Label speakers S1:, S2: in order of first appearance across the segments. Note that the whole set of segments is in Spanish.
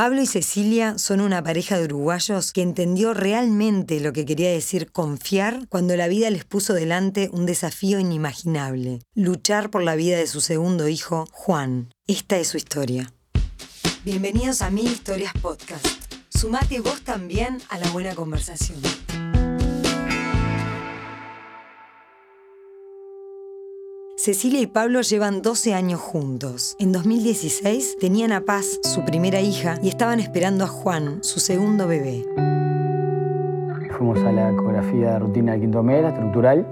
S1: Pablo y Cecilia son una pareja de uruguayos que entendió realmente lo que quería decir confiar cuando la vida les puso delante un desafío inimaginable, luchar por la vida de su segundo hijo, Juan. Esta es su historia. Bienvenidos a Mil Historias Podcast. Sumate vos también a la buena conversación. Cecilia y Pablo llevan 12 años juntos. En 2016 tenían a Paz, su primera hija, y estaban esperando a Juan, su segundo bebé.
S2: Fuimos a la ecografía de rutina del quinto mes, estructural.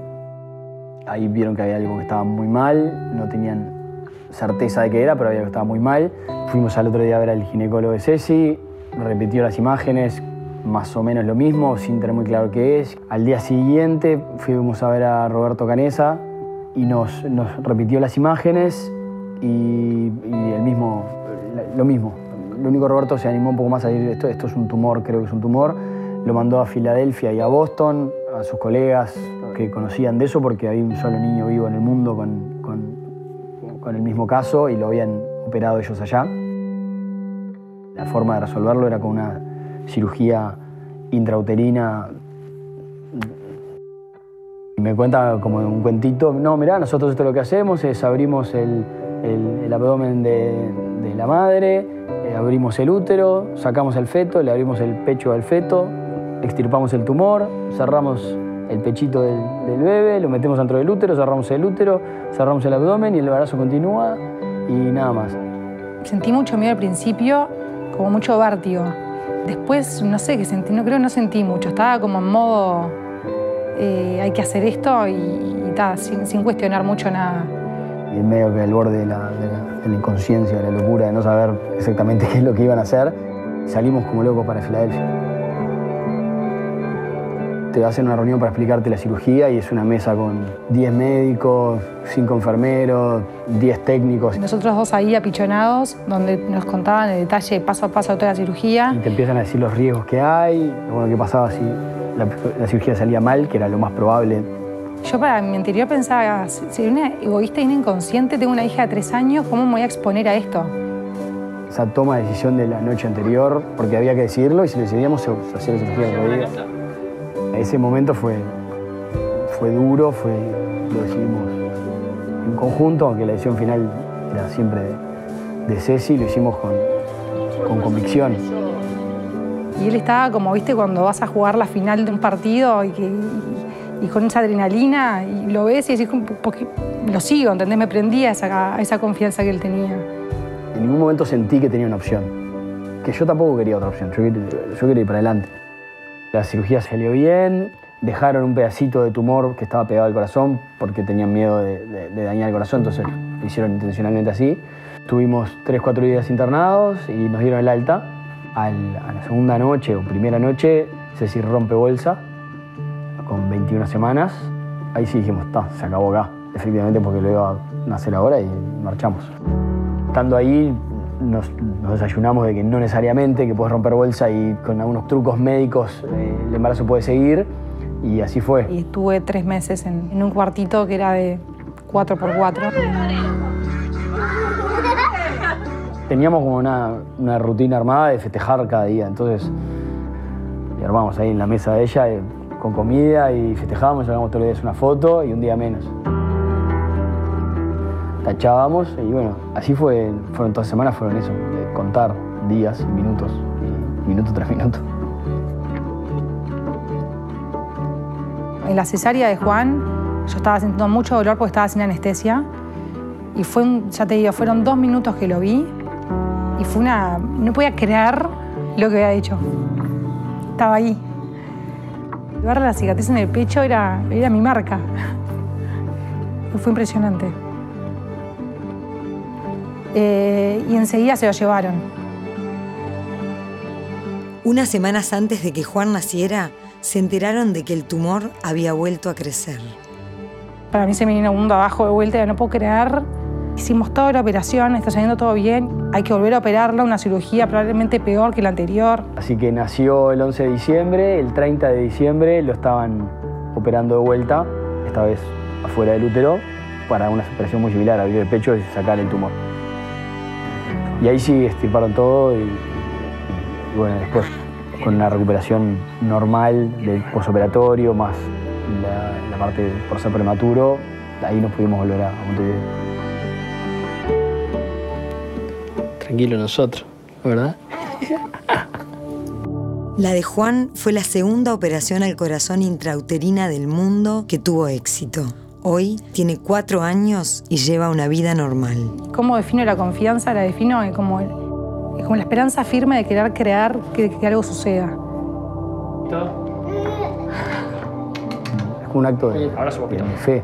S2: Ahí vieron que había algo que estaba muy mal, no tenían certeza de qué era, pero había algo que estaba muy mal. Fuimos al otro día a ver al ginecólogo de Ceci, repitió las imágenes, más o menos lo mismo, sin tener muy claro qué es. Al día siguiente fuimos a ver a Roberto Canesa, y nos, repitió las imágenes y, el mismo, lo mismo. Lo único Roberto se animó un poco más a decir, esto, esto es un tumor, creo que es un tumor. Lo mandó a Filadelfia y a Boston, a sus colegas que conocían de eso porque había un solo niño vivo en el mundo con, con el mismo caso y lo habían operado ellos allá. La forma de resolverlo era con una cirugía intrauterina y me cuenta como un cuentito, no, mirá, nosotros esto lo que hacemos es abrimos el, el, abdomen de, la madre, eh, abrimos el útero, sacamos el feto, le abrimos el pecho al feto, extirpamos el tumor, cerramos el pechito del, del, bebé, lo metemos dentro del útero, cerramos el útero, cerramos el abdomen y el embarazo continúa y nada más.
S3: Sentí mucho miedo al principio, como mucho vértigo. Después, no sé qué sentí, no creo que no sentí mucho, estaba como en modo eh, hay que hacer esto y, sin, cuestionar mucho nada.
S2: Y en medio que al borde de la, inconsciencia, de la locura, de no saber exactamente qué es lo que iban a hacer, salimos como locos para Filadelfia. Te hacen una reunión para explicarte la cirugía y es una mesa con 10 médicos, 5 enfermeros, 10 técnicos.
S3: Nosotros dos ahí apichonados, donde nos contaban en detalle paso a paso toda la cirugía.
S2: Y te empiezan a decir los riesgos que hay, bueno, qué pasaba si la, cirugía salía mal, que era lo más probable.
S3: Yo para mi interior pensaba, si una egoísta y una inconsciente, tengo una hija de tres años, ¿cómo me voy a exponer a esto?
S2: Esa toma de decisión de la noche anterior, porque había que decidirlo y si lo decidíamos se hacía la cirugía de. Ese momento fue, fue duro, fue, lo decidimos en conjunto, aunque la decisión final era siempre de, de Ceci, lo hicimos con, con convicción.
S3: Y él estaba como, viste, cuando vas a jugar la final de un partido y, con esa adrenalina, y lo ves y decís, porque lo sigo, ¿entendés? Me prendía esa, esa confianza que él tenía.
S2: En ningún momento sentí que tenía una opción, que yo tampoco quería otra opción, yo quería, ir para adelante. La cirugía salió bien, dejaron un pedacito de tumor que estaba pegado al corazón porque tenían miedo de, dañar el corazón, entonces lo hicieron intencionalmente así. Tuvimos tres, cuatro días internados y nos dieron el alta a la segunda noche o primera noche, Ceci rompe bolsa con 21 semanas. Ahí sí dijimos, está, se acabó acá, efectivamente porque lo iba a nacer ahora y marchamos. Estando ahí nos, desayunamos de que no necesariamente, que puedes romper bolsa y con algunos trucos médicos eh, el embarazo puede seguir y así fue.
S3: Y estuve tres meses en, en un cuartito que era de 4x4
S2: teníamos como una, una, rutina armada de festejar cada día. Entonces, y armamos ahí en la mesa de ella eh, con comida y festejábamos, sacábamos todos los días una foto y un día menos. Tachábamos y bueno, así fue, fueron todas las semanas, fueron eso, contar días, minutos, y minuto tras minuto.
S3: En la cesárea de Juan, yo estaba sintiendo mucho dolor porque estaba sin anestesia. Y fue, ya te digo, fueron dos minutos que lo vi y fue una... No podía creer lo que había dicho. Estaba ahí. Ver la cicatriz en el pecho era, era mi marca. Fue impresionante. Eh, y enseguida se lo llevaron.
S1: Unas semanas antes de que Juan naciera, se enteraron de que el tumor había vuelto a crecer.
S3: Para mí se me vino un mundo abajo de vuelta, no puedo creer Hicimos toda la operación, está saliendo todo bien. Hay que volver a operarla, una cirugía probablemente peor que la anterior.
S2: Así que nació el 11 de diciembre, el 30 de diciembre lo estaban operando de vuelta, esta vez afuera del útero, para una operación muy similar, abrir el pecho y sacar el tumor. Y ahí sí estirparon todo y bueno, después con una recuperación normal del posoperatorio, más la, la parte por ser prematuro, ahí nos pudimos volver a, a Montevideo.
S4: Tranquilo nosotros, ¿verdad?
S1: La de Juan fue la segunda operación al corazón intrauterina del mundo que tuvo éxito. Hoy tiene cuatro años y lleva una vida normal.
S3: ¿Cómo defino la confianza? La defino como, como la esperanza firme de querer crear que, que algo suceda.
S2: Es como un acto de, de fe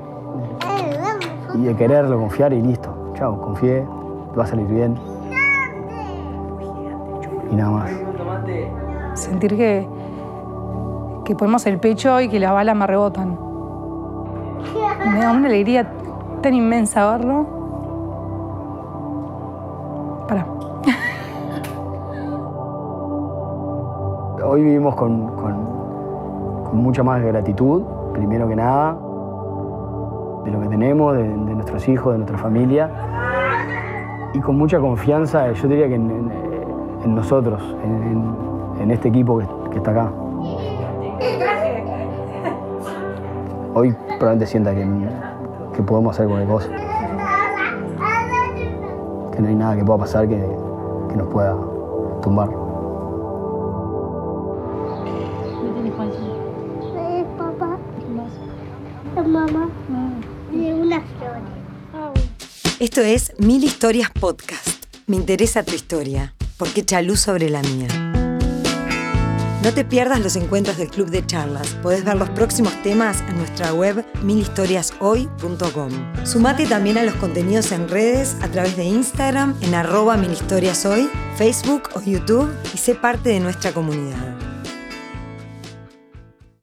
S2: y de quererlo, confiar y listo. Chao, confié, va a salir bien. Y nada más.
S3: Sentir que, que ponemos el pecho y que las balas me rebotan. Me da una alegría tan inmensa verlo. Para.
S2: Hoy vivimos con, con- con mucha más gratitud, primero que nada, de lo que tenemos, de, de nuestros hijos, de nuestra familia, y con mucha confianza, yo diría que en, en- en nosotros, en, en- en este equipo que, que está acá. Hoy probablemente sienta que, que podemos hacer cualquier cosa, que no hay nada que pueda pasar que, que nos pueda tumbar.
S5: Papá. Mamá. De una flor.
S1: Esto es Mil Historias Podcast. Me interesa tu historia, porque echa luz sobre la mía. No te pierdas los encuentros del Club de Charlas. Podés ver los próximos temas en nuestra web milhistoriashoy.com. Sumate también a los contenidos en redes a través de Instagram en arroba milhistoriashoy, Facebook o YouTube y sé parte de nuestra comunidad.